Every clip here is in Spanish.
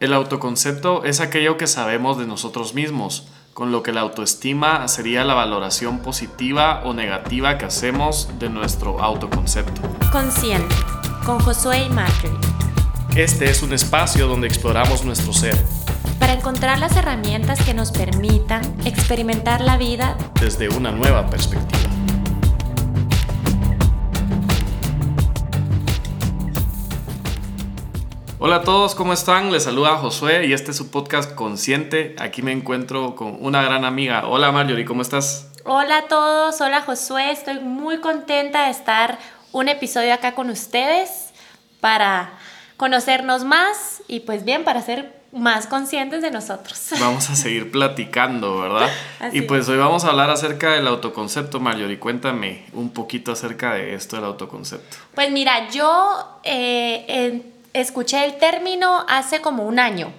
El autoconcepto es aquello que sabemos de nosotros mismos, con lo que la autoestima sería la valoración positiva o negativa que hacemos de nuestro autoconcepto. Consciente, con Josué y Marjorie. Este es un espacio donde exploramos nuestro ser. Para encontrar las herramientas que nos permitan experimentar la vida desde una nueva perspectiva. Hola a todos, ¿cómo están? Les saluda Josué y este es su podcast Consciente. Aquí me encuentro con una gran amiga. Hola Marjorie, ¿cómo estás? Hola a todos, hola Josué, estoy muy contenta de estar un episodio acá con ustedes para conocernos más y pues bien, para ser más conscientes de nosotros. Vamos a seguir platicando, ¿verdad? y pues hoy vamos a hablar acerca del autoconcepto, Marjorie. Cuéntame un poquito acerca de esto del autoconcepto. Pues mira, yo eh, en escuché el término hace como un año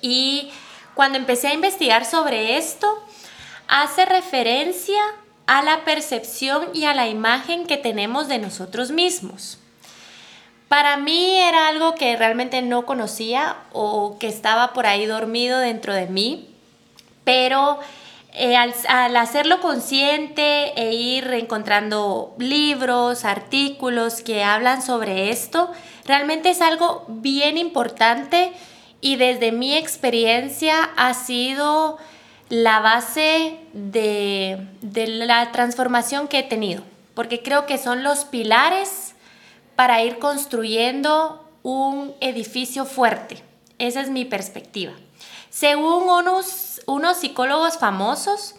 y cuando empecé a investigar sobre esto, hace referencia a la percepción y a la imagen que tenemos de nosotros mismos. Para mí era algo que realmente no conocía o que estaba por ahí dormido dentro de mí, pero eh, al, hacerlo consciente e ir encontrando libros, artículos que hablan sobre esto, realmente es algo bien importante y desde mi experiencia ha sido la base de, de la transformación que he tenido, porque creo que son los pilares para ir construyendo un edificio fuerte. Esa es mi perspectiva. Según unos, unos psicólogos famosos,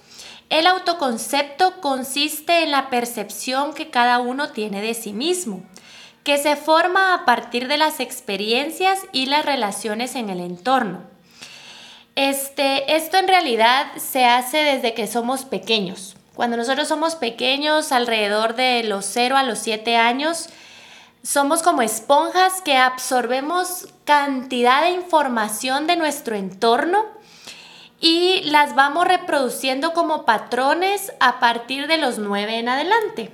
el autoconcepto consiste en la percepción que cada uno tiene de sí mismo, que se forma a partir de las experiencias y las relaciones en el entorno. Este, esto en realidad se hace desde que somos pequeños. Cuando nosotros somos pequeños, alrededor de los 0 a los 7 años, somos como esponjas que absorbemos cantidad de información de nuestro entorno y las vamos reproduciendo como patrones a partir de los nueve en adelante.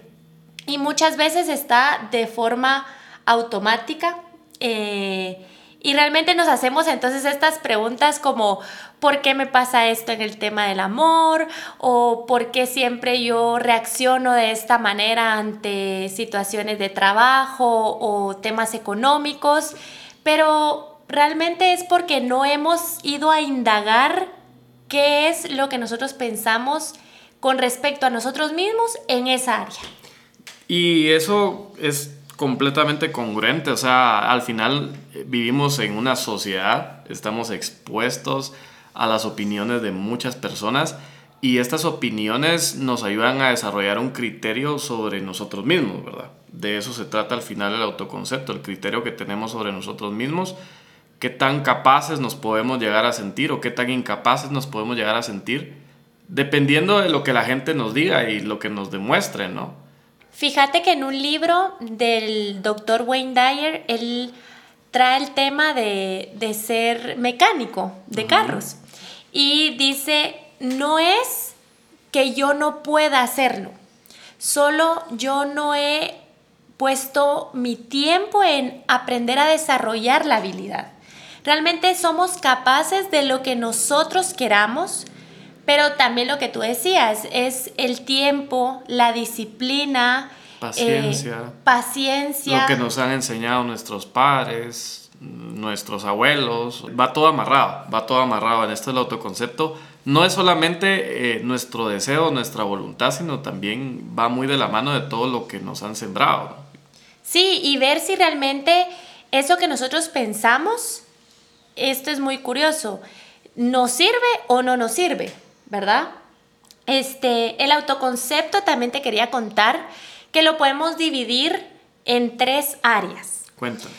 Y muchas veces está de forma automática. Eh, y realmente nos hacemos entonces estas preguntas como, ¿por qué me pasa esto en el tema del amor? ¿O por qué siempre yo reacciono de esta manera ante situaciones de trabajo o temas económicos? Pero realmente es porque no hemos ido a indagar qué es lo que nosotros pensamos con respecto a nosotros mismos en esa área. Y eso es completamente congruente, o sea, al final eh, vivimos en una sociedad, estamos expuestos a las opiniones de muchas personas y estas opiniones nos ayudan a desarrollar un criterio sobre nosotros mismos, ¿verdad? De eso se trata al final el autoconcepto, el criterio que tenemos sobre nosotros mismos, qué tan capaces nos podemos llegar a sentir o qué tan incapaces nos podemos llegar a sentir, dependiendo de lo que la gente nos diga y lo que nos demuestre, ¿no? Fíjate que en un libro del doctor Wayne Dyer, él trae el tema de, ser mecánico de carros. Y dice, no es que yo no pueda hacerlo, solo yo no he puesto mi tiempo en aprender a desarrollar la habilidad. Realmente somos capaces de lo que nosotros queramos, pero también lo que tú decías es el tiempo, la disciplina, paciencia, eh, paciencia. Lo que nos han enseñado nuestros padres, nuestros abuelos, va todo amarrado, va todo amarrado en esto del autoconcepto. No es solamente eh, nuestro deseo, nuestra voluntad, sino también va muy de la mano de todo lo que nos han sembrado. Sí, y ver si realmente eso que nosotros pensamos, esto es muy curioso, ¿nos sirve o no nos sirve? ¿verdad? Este, el autoconcepto también te quería contar que lo podemos dividir en tres áreas. Cuéntame.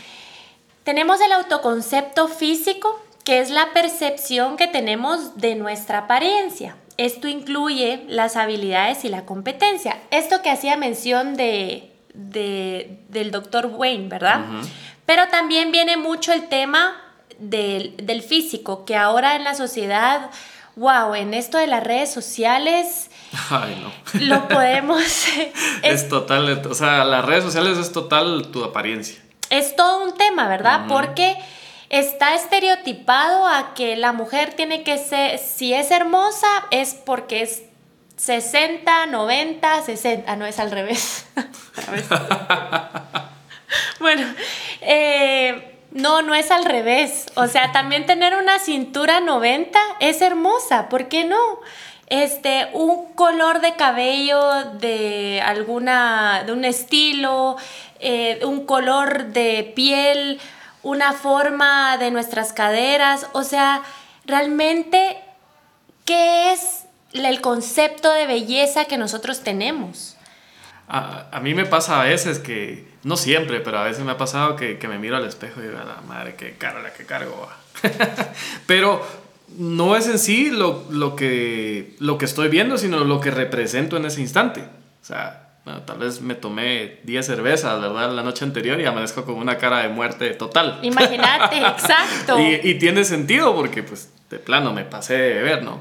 Tenemos el autoconcepto físico, que es la percepción que tenemos de nuestra apariencia. Esto incluye las habilidades y la competencia. Esto que hacía mención de, del doctor Wayne, ¿verdad? Pero también viene mucho el tema del, del físico, que ahora en la sociedad wow, en esto de las redes sociales, Ay, no. lo podemos... es, total, o sea, las redes sociales es total tu apariencia. Es todo un tema, ¿verdad? Porque está estereotipado a que la mujer tiene que ser, si es hermosa, es porque es 60, 90, 60, no es al revés. bueno, eh, no, no es al revés. O sea, también tener una cintura 90 es hermosa, ¿por qué no? Este, un color de cabello de alguna, de un estilo, eh, un color de piel, una forma de nuestras caderas, o sea, realmente, ¿qué es el concepto de belleza que nosotros tenemos? A, mí me pasa a veces que, no siempre, pero a veces me ha pasado que, me miro al espejo y digo, la madre, qué cara la que cargo. pero no es en sí lo, lo, que, lo que estoy viendo, sino lo que represento en ese instante. O sea, bueno, tal vez me tomé 10 cervezas, ¿verdad? La noche anterior y amanezco con una cara de muerte total. Imagínate, exacto. y, y, tiene sentido porque, pues, de plano me pasé de beber, ¿no?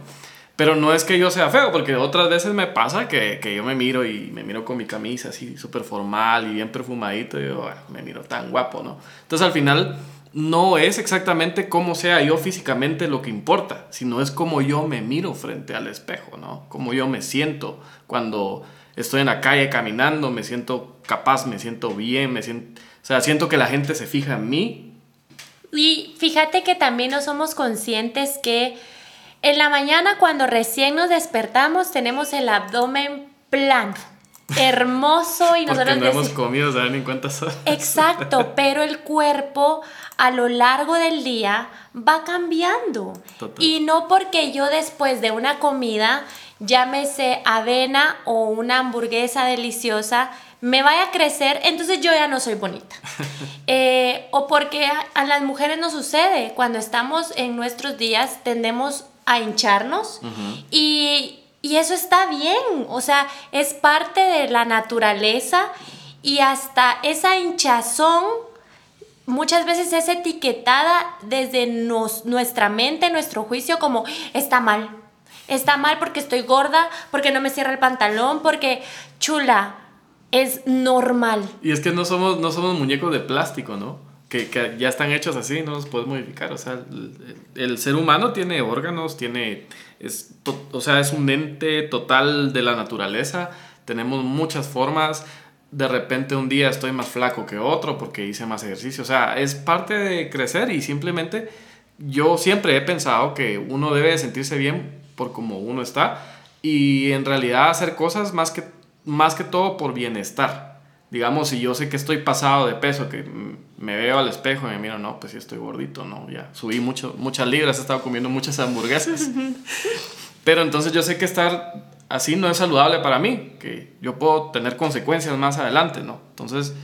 Pero no es que yo sea feo, porque otras veces me pasa que, que yo me miro y me miro con mi camisa así súper formal y bien perfumadito y yo, bueno, me miro tan guapo, ¿no? Entonces al final no es exactamente cómo sea yo físicamente lo que importa, sino es cómo yo me miro frente al espejo, ¿no? Cómo yo me siento cuando estoy en la calle caminando, me siento capaz, me siento bien, me siento, o sea, siento que la gente se fija en mí. Y fíjate que también no somos conscientes que en la mañana cuando recién nos despertamos tenemos el abdomen plano, hermoso y nosotros no hemos comido, ¿saben en cuántas horas? Exacto, pero el cuerpo a lo largo del día va cambiando. Y no porque yo después de una comida llámese avena o una hamburguesa deliciosa, me vaya a crecer, entonces yo ya no soy bonita. Eh, o porque a, las mujeres nos sucede, cuando estamos en nuestros días tendemos a hincharnos y, y eso está bien, o sea, es parte de la naturaleza y hasta esa hinchazón muchas veces es etiquetada desde nuestra mente, nuestro juicio como está mal, está mal porque estoy gorda, porque no me cierra el pantalón, porque chula, es normal. Y es que no somos, no somos muñecos de plástico, ¿no? Que, ya están hechos así, no los puedes modificar. O sea, el, ser humano tiene órganos, tiene, es, o sea, es un ente total de la naturaleza. Tenemos muchas formas. De repente un día estoy más flaco que otro porque hice más ejercicio. O sea, es parte de crecer y simplemente yo siempre he pensado que uno debe sentirse bien por como uno está y en realidad hacer cosas más que, más que todo por bienestar. Digamos, si yo sé que estoy pasado de peso, que me veo al espejo y me miro, no, pues sí estoy gordito, no, ya subí mucho, muchas libras, he estado comiendo muchas hamburguesas. Pero entonces yo sé que estar así no es saludable para mí, que yo puedo tener consecuencias más adelante, ¿no? Entonces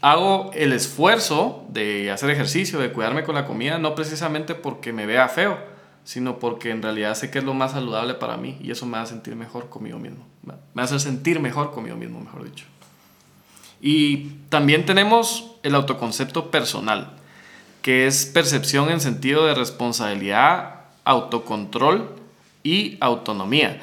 hago el esfuerzo de hacer ejercicio, de cuidarme con la comida, no precisamente porque me vea feo, sino porque en realidad sé que es lo más saludable para mí y eso me hace sentir mejor conmigo mismo. Me hace sentir mejor conmigo mismo, mejor dicho. Y también tenemos el autoconcepto personal, que es percepción en sentido de responsabilidad, autocontrol y autonomía.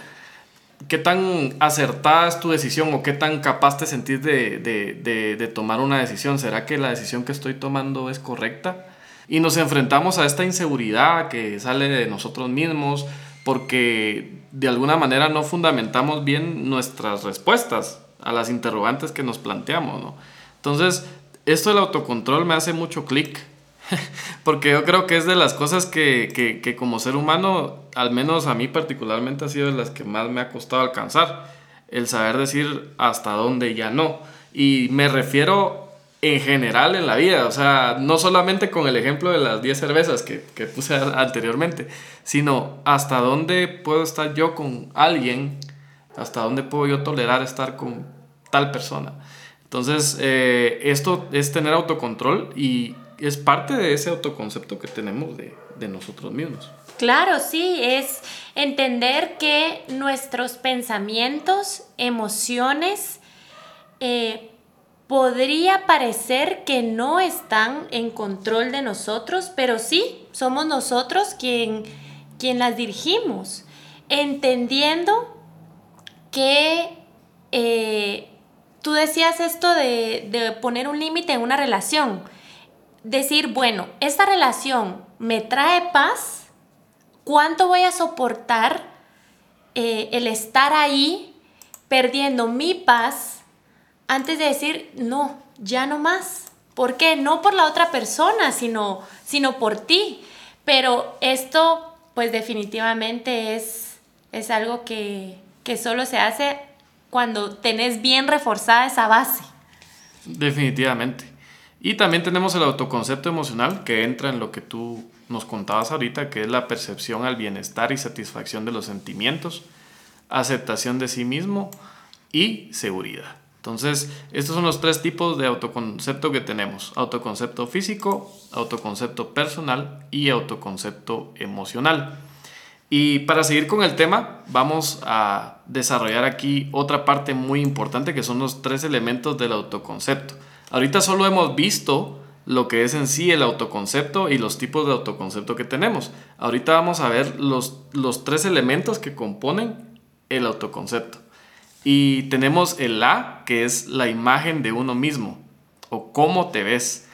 ¿Qué tan acertada es tu decisión o qué tan capaz te sentís de, de, de tomar una decisión? ¿Será que la decisión que estoy tomando es correcta? Y nos enfrentamos a esta inseguridad que sale de nosotros mismos porque de alguna manera no fundamentamos bien nuestras respuestas a las interrogantes que nos planteamos, ¿no? Entonces, esto del autocontrol me hace mucho clic, porque yo creo que es de las cosas que, que, como ser humano, al menos a mí particularmente, ha sido de las que más me ha costado alcanzar, el saber decir hasta dónde ya no. Y me refiero en general en la vida, o sea, no solamente con el ejemplo de las 10 cervezas que, que, puse anteriormente, sino hasta dónde puedo estar yo con alguien, hasta dónde puedo yo tolerar estar con tal persona. Entonces, eh, esto es tener autocontrol y es parte de ese autoconcepto que tenemos de, de nosotros mismos. Claro, sí, es entender que nuestros pensamientos, emociones, eh, podría parecer que no están en control de nosotros, pero sí, somos nosotros quien, quien las dirigimos, entendiendo que eh, tú decías esto de, de poner un límite en una relación. decir, bueno, esta relación me trae paz, ¿cuánto voy a soportar eh, el estar ahí perdiendo mi paz antes de decir, no, ya no más? ¿Por qué? No por la otra persona, sino, sino por ti. Pero esto, pues definitivamente es, es algo que, que solo se hace cuando tenés bien reforzada esa base. Definitivamente. Y también tenemos el autoconcepto emocional que entra en lo que tú nos contabas ahorita, que es la percepción al bienestar y satisfacción de los sentimientos, aceptación de sí mismo y seguridad. Entonces, estos son los tres tipos de autoconcepto que tenemos. Autoconcepto físico, autoconcepto personal y autoconcepto emocional. Y para seguir con el tema, vamos a desarrollar aquí otra parte muy importante que son los tres elementos del autoconcepto. Ahorita solo hemos visto lo que es en sí el autoconcepto y los tipos de autoconcepto que tenemos. Ahorita vamos a ver los, los tres elementos que componen el autoconcepto. Y tenemos el A, que es la imagen de uno mismo o cómo te ves.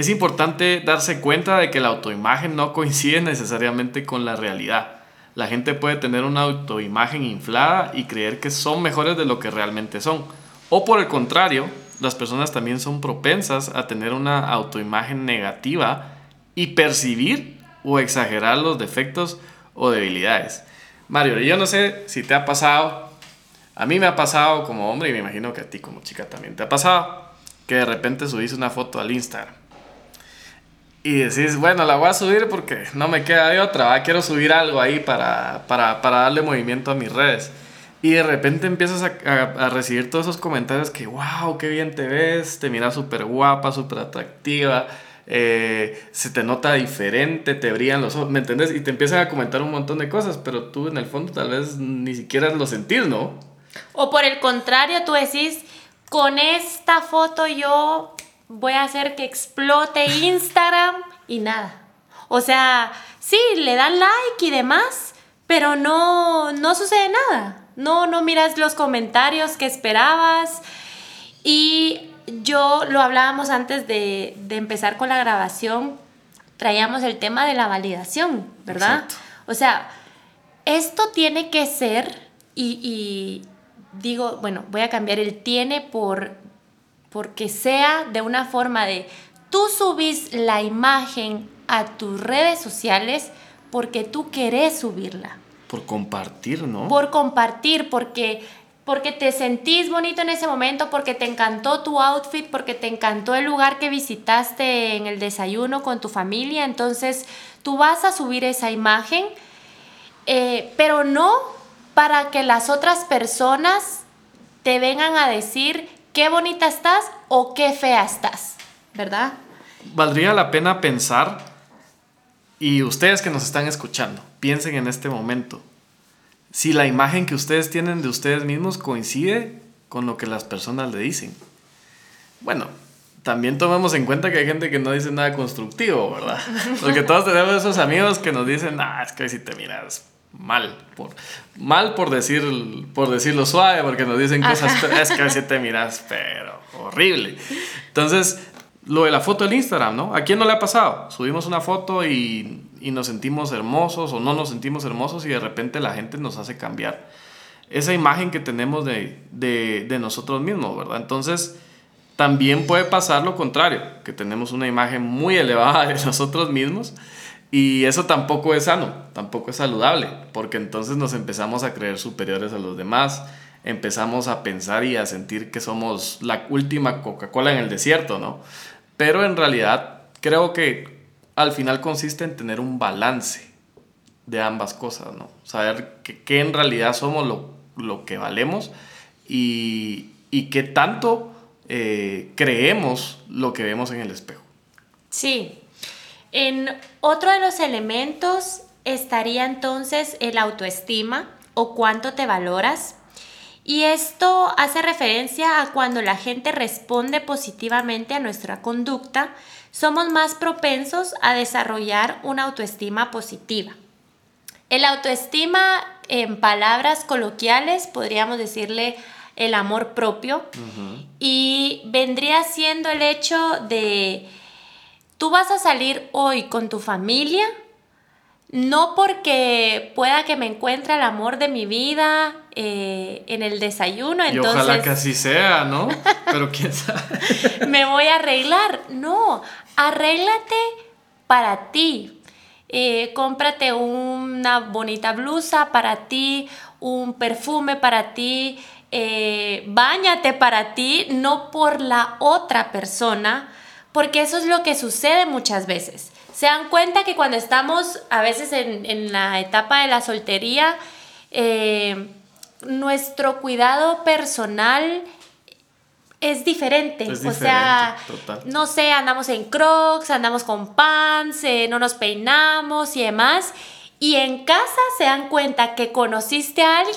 Es importante darse cuenta de que la autoimagen no coincide necesariamente con la realidad. La gente puede tener una autoimagen inflada y creer que son mejores de lo que realmente son. O por el contrario, las personas también son propensas a tener una autoimagen negativa y percibir o exagerar los defectos o debilidades. Mario, yo no sé si te ha pasado, a mí me ha pasado como hombre y me imagino que a ti como chica también te ha pasado, que de repente subís una foto al Instagram y decís, bueno, la voy a subir porque no me queda de otra, quiero subir algo ahí para, para, para, darle movimiento a mis redes. Y de repente empiezas a, a, recibir todos esos comentarios que, wow, qué bien te ves, te miras súper guapa, súper atractiva, eh, se te nota diferente, te brillan los ojos, ¿me entendés? Y te empiezan a comentar un montón de cosas, pero tú en el fondo tal vez ni siquiera lo sentís, ¿no? O por el contrario, tú decís, con esta foto yo voy a hacer que explote Instagram y nada. O sea, sí, le dan like y demás, pero no, no sucede nada. No, no miras los comentarios que esperabas. Y yo lo hablábamos antes de, empezar con la grabación, traíamos el tema de la validación, ¿verdad? O sea, esto tiene que ser, y, y digo, bueno, voy a cambiar el tiene por porque sea de una forma de tú subís la imagen a tus redes sociales porque tú querés subirla. Por compartir, ¿no? Por compartir, porque, porque te sentís bonito en ese momento, porque te encantó tu outfit, porque te encantó el lugar que visitaste en el desayuno con tu familia. Entonces tú vas a subir esa imagen, eh, pero no para que las otras personas te vengan a decir qué bonita estás o qué fea estás, ¿verdad? Valdría la pena pensar, y ustedes que nos están escuchando, piensen en este momento, si la imagen que ustedes tienen de ustedes mismos coincide con lo que las personas le dicen. Bueno, también tomemos en cuenta que hay gente que no dice nada constructivo, ¿verdad? Porque todos tenemos esos amigos que nos dicen, ah, es que si te miras mal, por, mal por, decir, por decirlo suave, porque nos dicen cosas, es que si te miras, pero horrible. Entonces, lo de la foto del Instagram, ¿no? ¿A quién no le ha pasado? Subimos una foto y, y nos sentimos hermosos o no nos sentimos hermosos y de repente la gente nos hace cambiar esa imagen que tenemos de, de, de nosotros mismos, ¿verdad? Entonces, también puede pasar lo contrario, que tenemos una imagen muy elevada de nosotros mismos y eso tampoco es sano, tampoco es saludable, porque entonces nos empezamos a creer superiores a los demás, empezamos a pensar y a sentir que somos la última Coca-Cola en el desierto, ¿no? Pero en realidad creo que al final consiste en tener un balance de ambas cosas, ¿no? Saber que, en realidad somos lo, lo que valemos y, y qué tanto eh, creemos lo que vemos en el espejo. Sí, en otro de los elementos estaría entonces el autoestima o cuánto te valoras. Y esto hace referencia a cuando la gente responde positivamente a nuestra conducta, somos más propensos a desarrollar una autoestima positiva. El autoestima, en palabras coloquiales, podríamos decirle el amor propio, y vendría siendo el hecho de tú vas a salir hoy con tu familia, no porque pueda que me encuentre el amor de mi vida eh, en el desayuno. Y ojalá que así sea, ¿no? Pero quién sabe. me voy a arreglar. No, arréglate para ti. Eh, cómprate una bonita blusa para ti, un perfume para ti, eh, bañate para ti, no por la otra persona, porque eso es lo que sucede muchas veces. Se dan cuenta que cuando estamos a veces en, la etapa de la soltería, eh, nuestro cuidado personal es diferente. o sea, no sé, andamos en crocs, andamos con pants, eh, no nos peinamos y demás. Y en casa se dan cuenta que conociste a alguien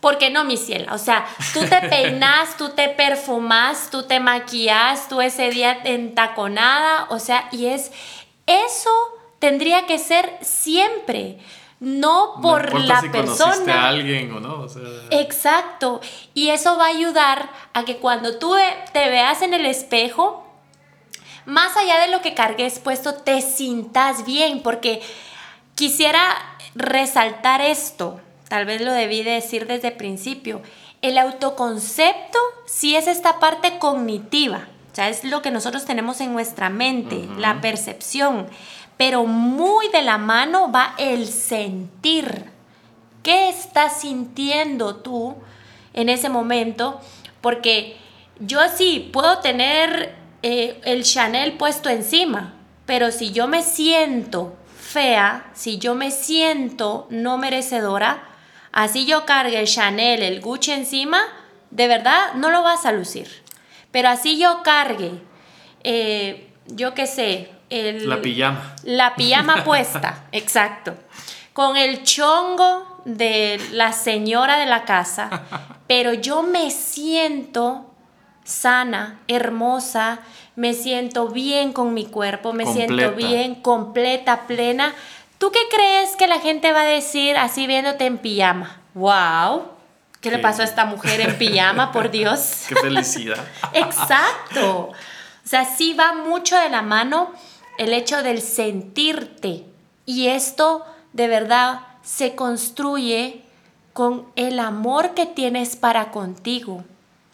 porque no, mi cielo. O sea, tú te peinas, tú te perfumas, tú te maquillas, tú ese día entaconada. O sea, y es eso tendría que ser siempre no por la si persona. a alguien o no. Exacto. Y eso va a ayudar a que cuando tú te veas en el espejo, más allá de lo que cargues puesto, te sintas bien. Porque quisiera resaltar esto. Tal vez lo debí decir desde el principio. El autoconcepto sí es esta parte cognitiva. O sea, es lo que nosotros tenemos en nuestra mente, la percepción pero muy de la mano va el sentir. ¿Qué estás sintiendo tú en ese momento? Porque yo sí puedo tener eh, el Chanel puesto encima, pero si yo me siento fea, si yo me siento no merecedora, así yo cargue el Chanel, el Gucci encima, de verdad no lo vas a lucir. Pero así yo cargue, eh, yo qué sé, la pijama. La pijama puesta, exacto. Con el chongo de la señora de la casa, pero yo me siento sana, hermosa, me siento bien con mi cuerpo, me siento bien, completa, plena. ¿Tú qué crees que la gente va a decir así viéndote en pijama? ¡Wow! ¿Qué, le pasó a esta mujer en pijama, por Dios? ¡Qué felicidad! Exacto. O sea, sí va mucho de la mano el hecho del sentirte. Y esto de verdad se construye con el amor que tienes para contigo,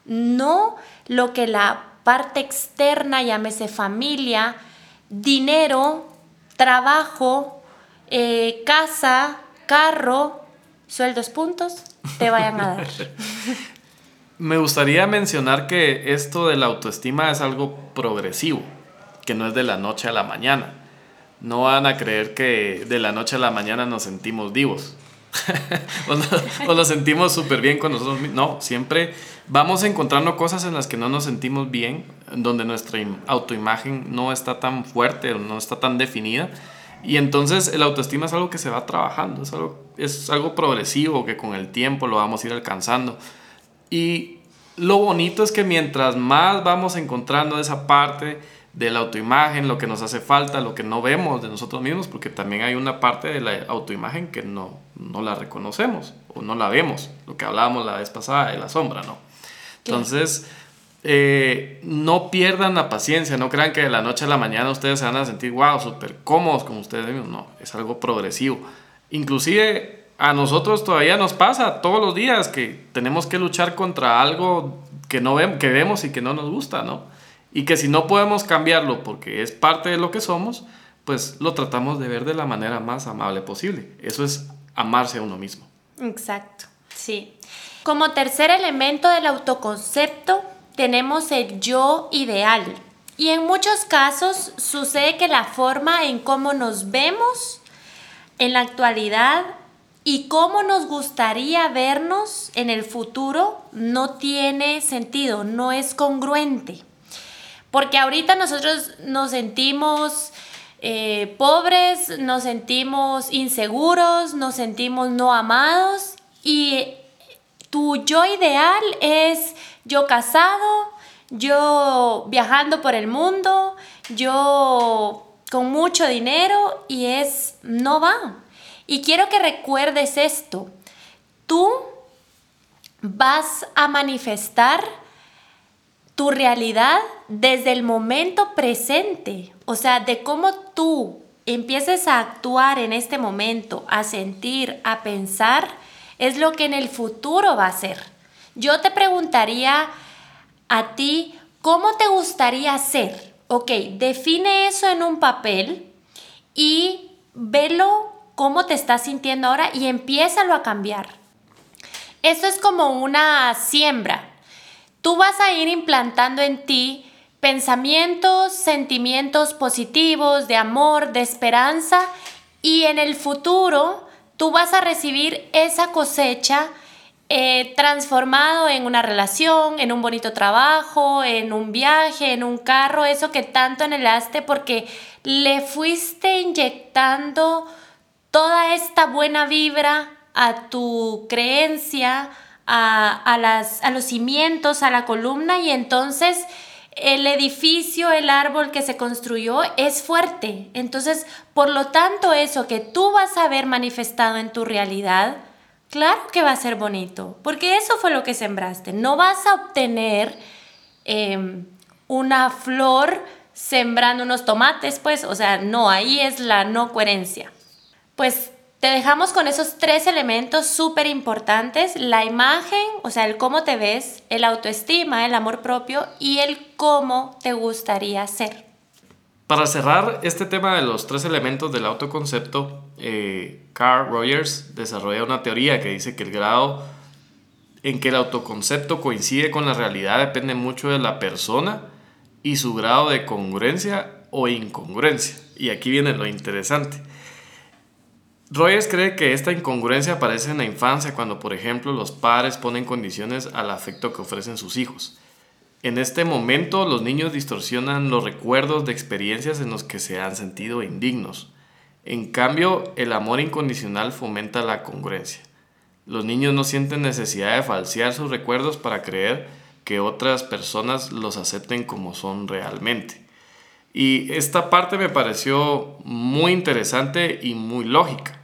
no lo que la parte externa, llámese familia, dinero, trabajo, eh, casa, carro, sueldos puntos, te vayan a dar. Me gustaría mencionar que esto de la autoestima es algo progresivo que no es de la noche a la mañana. No van a creer que de la noche a la mañana nos sentimos vivos. o, nos, sentimos súper bien con nosotros mismos. No, siempre vamos encontrando cosas en las que no nos sentimos bien, donde nuestra autoimagen no está tan fuerte no está tan definida. Y entonces el autoestima es algo que se va trabajando, es algo, es algo progresivo que con el tiempo lo vamos a ir alcanzando. Y lo bonito es que mientras más vamos encontrando esa parte, de la autoimagen, lo que nos hace falta, lo que no vemos de nosotros mismos, porque también hay una parte de la autoimagen que no, no la reconocemos o no la vemos, lo que hablábamos la vez pasada de la sombra, ¿no? Entonces, eh, no pierdan la paciencia, no crean que de la noche a la mañana ustedes se van a sentir, wow, súper cómodos con ustedes mismos, no, es algo progresivo. Inclusive a nosotros todavía nos pasa todos los días que tenemos que luchar contra algo que no vemos, que vemos y que no nos gusta, ¿no? Y que si no podemos cambiarlo porque es parte de lo que somos, pues lo tratamos de ver de la manera más amable posible. Eso es amarse a uno mismo. Exacto, sí. Como tercer elemento del autoconcepto tenemos el yo ideal. Y en muchos casos sucede que la forma en cómo nos vemos en la actualidad y cómo nos gustaría vernos en el futuro no tiene sentido, no es congruente. Porque ahorita nosotros nos sentimos eh, pobres, nos sentimos inseguros, nos sentimos no amados y tu yo ideal es yo casado, yo viajando por el mundo, yo con mucho dinero y es no va. Y quiero que recuerdes esto. Tú vas a manifestar tu realidad desde el momento presente. o sea, de cómo tú empieces a actuar en este momento, a sentir, a pensar, es lo que en el futuro va a ser. Yo te preguntaría a ti, ¿cómo te gustaría ser? Ok, define eso en un papel y velo cómo te estás sintiendo ahora y empiézalo a cambiar. Eso es como una siembra. Tú vas a ir implantando en ti pensamientos, sentimientos positivos, de amor, de esperanza y en el futuro tú vas a recibir esa cosecha eh, transformado en una relación, en un bonito trabajo, en un viaje, en un carro, eso que tanto anhelaste porque le fuiste inyectando toda esta buena vibra a tu creencia, a, las, a los cimientos, a la columna y entonces el edificio, el árbol que se construyó es fuerte. Entonces, por lo tanto, eso que tú vas a ver manifestado en tu realidad, claro que va a ser bonito, porque eso fue lo que sembraste. No vas a obtener em, una flor sembrando unos tomates, pues, o sea, no, ahí es la no coherencia. Pues te dejamos con esos tres elementos súper importantes, la imagen, o sea, el cómo te ves, el autoestima, el amor propio y el cómo te gustaría ser. Para cerrar este tema de los tres elementos del autoconcepto, eh, Carl Rogers desarrolla una teoría que dice que el grado en que el autoconcepto coincide con la realidad depende mucho de la persona y su grado de congruencia o incongruencia. Y aquí viene lo interesante. Rogers cree que esta incongruencia aparece en la infancia cuando, por ejemplo, los padres ponen condiciones al afecto que ofrecen sus hijos. En este momento, los niños distorsionan los recuerdos de experiencias en los que se han sentido indignos. En cambio, el amor incondicional fomenta la congruencia. Los niños no sienten necesidad de falsear sus recuerdos para creer que otras personas los acepten como son realmente. Y esta parte me pareció muy interesante y muy lógica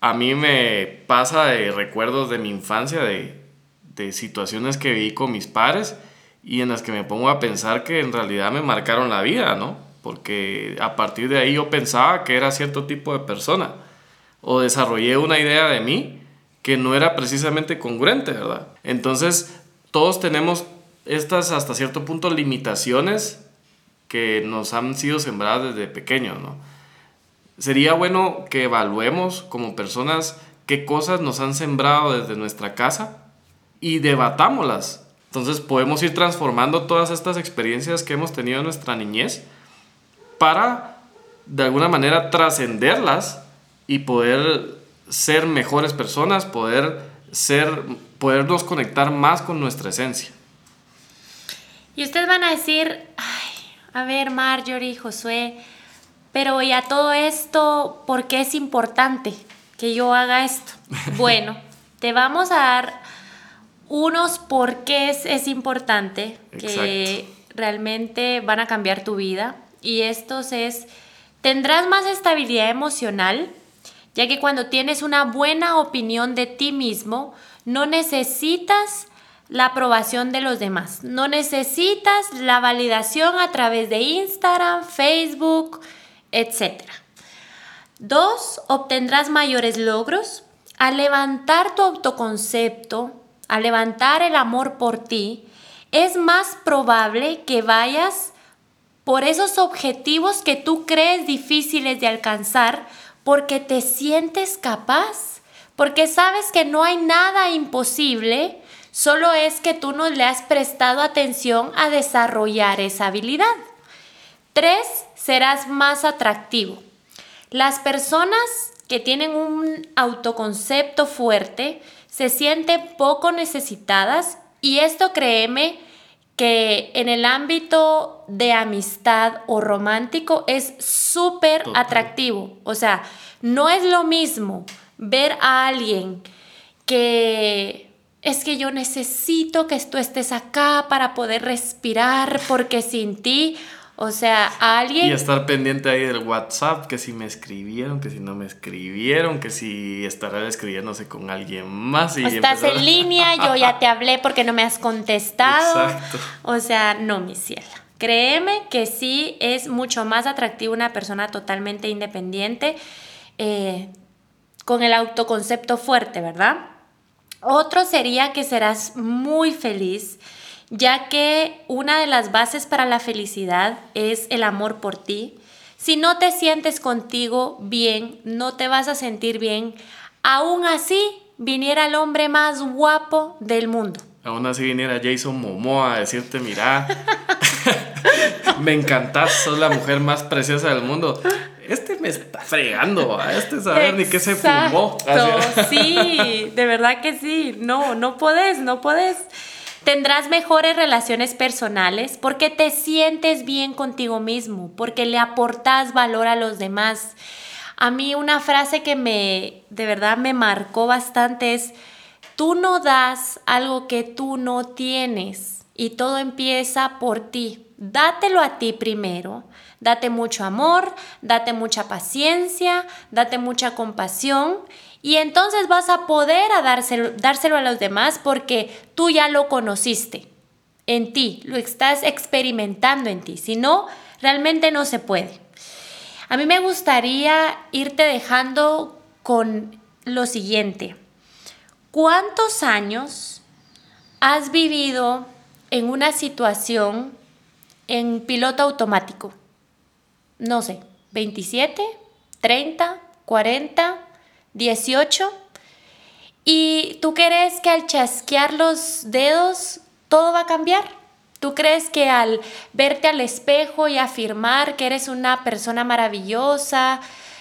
a mí me pasa de recuerdos de mi infancia, de, situaciones que viví con mis padres y en las que me pongo a pensar que en realidad me marcaron la vida, ¿no? Porque a partir de ahí yo pensaba que era cierto tipo de persona o desarrollé una idea de mí que no era precisamente congruente, ¿verdad? Entonces, todos tenemos estas hasta cierto punto limitaciones que nos han sido sembradas desde pequeños, ¿no? Sería bueno que evaluemos como personas qué cosas nos han sembrado desde nuestra casa y debatámoslas. Entonces podemos ir transformando todas estas experiencias que hemos tenido en nuestra niñez para de alguna manera trascenderlas y poder ser mejores personas, poder ser podernos conectar más con nuestra esencia. Y ustedes van a decir, a ver, Marjorie, Josué, pero ya todo esto, ¿por qué es importante que yo haga esto? Bueno, te vamos a dar unos por qué es, es importante que realmente van a cambiar tu vida. Y estos es, tendrás más estabilidad emocional, ya que cuando tienes una buena opinión de ti mismo, no necesitas la aprobación de los demás. No necesitas la validación a través de Instagram, Facebook, etc. Dos, obtendrás mayores logros. Al levantar tu autoconcepto, al levantar el amor por ti, es más probable que vayas por esos objetivos que tú crees difíciles de alcanzar porque te sientes capaz, porque sabes que no hay nada imposible, solo es que tú no le has prestado atención a desarrollar esa habilidad. Tres, serás más atractivo. Las personas que tienen un autoconcepto fuerte se sienten poco necesitadas y esto créeme que en el ámbito de amistad o romántico es súper atractivo. O sea, no es lo mismo ver a alguien que es que yo necesito que tú estés acá para poder respirar porque sin ti o sea, alguien... Y estar pendiente ahí del WhatsApp, que si me escribieron, que si no me escribieron, que si estará escribiéndose con alguien más. Y estás en línea, yo ya te hablé porque no me has contestado. Exacto. O sea, no, mi ciela. Créeme que sí es mucho más atractivo una persona totalmente independiente, eh, con el autoconcepto fuerte, ¿verdad? Otro sería que serás muy feliz, ya que una de las bases para la felicidad es el amor por ti. Si no te sientes contigo bien, no te vas a sentir bien, aún así viniera el hombre más guapo del mundo. Aún así viniera Jason Momoa a decirte, mira, me encantas, sos la mujer más preciosa del mundo. Este me está fregando, a este saber ni qué se fumó. Sí, de verdad que sí. No, no puedes, no puedes. Tendrás mejores relaciones personales porque te sientes bien contigo mismo, porque le aportas valor a los demás. A mí una frase que me, de verdad me marcó bastante es, Tú no das algo que tú no tienes y todo empieza por ti. Dátelo a ti primero. Date mucho amor, date mucha paciencia, date mucha compasión y entonces vas a poder a dárselo, dárselo a los demás porque tú ya lo conociste en ti, lo estás experimentando en ti. Si no, realmente no se puede. A mí me gustaría irte dejando con lo siguiente. ¿Cuántos años has vivido en una situación en piloto automático? No sé, 27, 30, 40, 18. ¿Y tú crees que al chasquear los dedos todo va a cambiar? ¿Tú crees que al verte al espejo y afirmar que eres una persona maravillosa,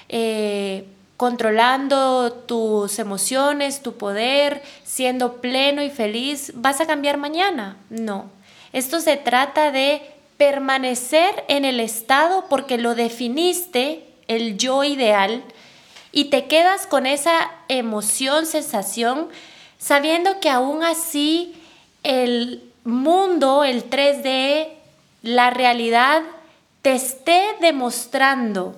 eh, controlando tus emociones, tu poder, siendo pleno y feliz, vas a cambiar mañana. No. Esto se trata de permanecer en el estado porque lo definiste, el yo ideal, y te quedas con esa emoción, sensación, sabiendo que aún así el mundo, el 3D, la realidad, te esté demostrando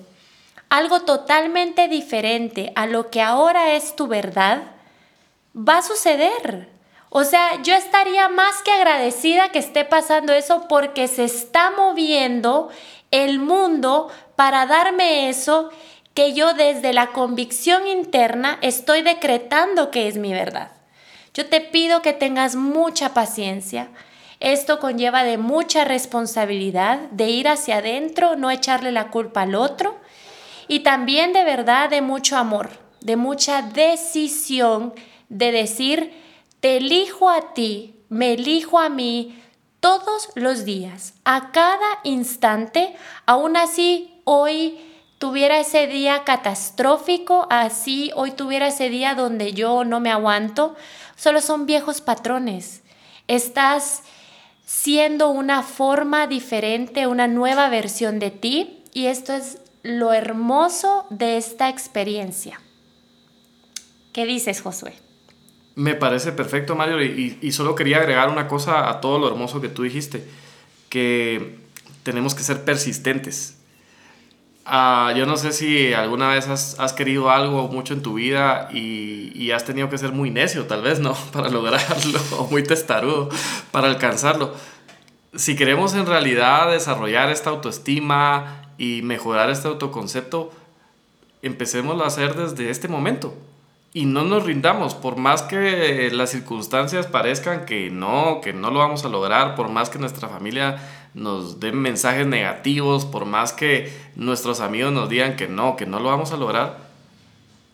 algo totalmente diferente a lo que ahora es tu verdad, va a suceder. O sea, yo estaría más que agradecida que esté pasando eso porque se está moviendo el mundo para darme eso que yo desde la convicción interna estoy decretando que es mi verdad. Yo te pido que tengas mucha paciencia. Esto conlleva de mucha responsabilidad, de ir hacia adentro, no echarle la culpa al otro y también de verdad de mucho amor, de mucha decisión de decir, te elijo a ti, me elijo a mí todos los días, a cada instante, aún así hoy tuviera ese día catastrófico, así hoy tuviera ese día donde yo no me aguanto, solo son viejos patrones. Estás siendo una forma diferente, una nueva versión de ti y esto es lo hermoso de esta experiencia. ¿Qué dices, Josué? Me parece perfecto, Mario, y, solo quería agregar una cosa a todo lo hermoso que tú dijiste, que tenemos que ser persistentes. Ah, yo no sé si alguna vez has, querido algo mucho en tu vida y, y, has tenido que ser muy necio, tal vez, ¿no? Para lograrlo, o muy testarudo para alcanzarlo. Si queremos en realidad desarrollar esta autoestima, y mejorar este autoconcepto, empecemos a hacer desde este momento. Y no nos rindamos, por más que las circunstancias parezcan que no, que no lo vamos a lograr, por más que nuestra familia nos dé mensajes negativos, por más que nuestros amigos nos digan que no, que no lo vamos a lograr,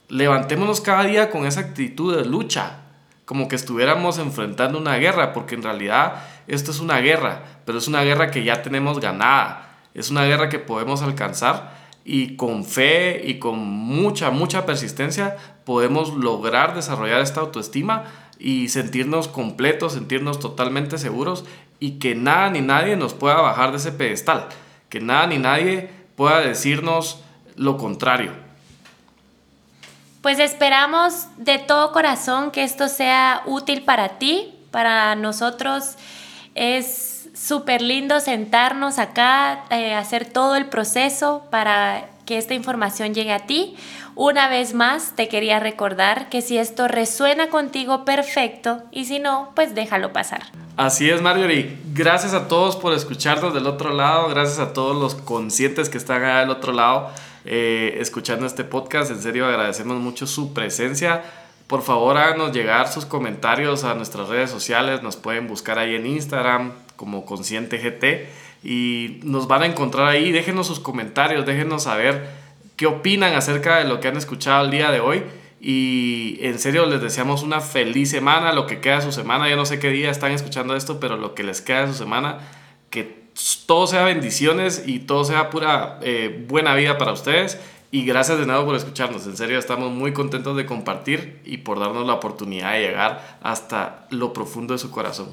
levantémonos cada día con esa actitud de lucha, como que estuviéramos enfrentando una guerra, porque en realidad esto es una guerra, pero es una guerra que ya tenemos ganada es una guerra que podemos alcanzar y con fe y con mucha, mucha persistencia podemos lograr desarrollar esta autoestima y sentirnos completos, sentirnos totalmente seguros y que nada ni nadie nos pueda bajar de ese pedestal, que nada ni nadie pueda decirnos lo contrario. Pues esperamos de todo corazón que esto sea útil para ti, para nosotros es súper lindo sentarnos acá, eh, hacer todo el proceso para que esta información llegue a ti. Una vez más, te quería recordar que si esto resuena contigo, perfecto, y si no, pues déjalo pasar. Así es, Marjorie. Gracias a todos por escucharnos del otro lado, gracias a todos los conscientes que están allá del otro lado eh, escuchando este podcast. En serio, agradecemos mucho su presencia. Por favor, háganos llegar sus comentarios a nuestras redes sociales. Nos pueden buscar ahí en Instagram como Consciente GT y nos van a encontrar ahí. Déjenos sus comentarios, déjenos saber qué opinan acerca de lo que han escuchado el día de hoy. Y en serio les deseamos una feliz semana, lo que queda de su semana. Yo no sé qué día están escuchando esto, pero lo que les queda de su semana, que todo sea bendiciones y todo sea pura eh, buena vida para ustedes. Y gracias de nuevo por escucharnos. En serio, estamos muy contentos de compartir y por darnos la oportunidad de llegar hasta lo profundo de su corazón.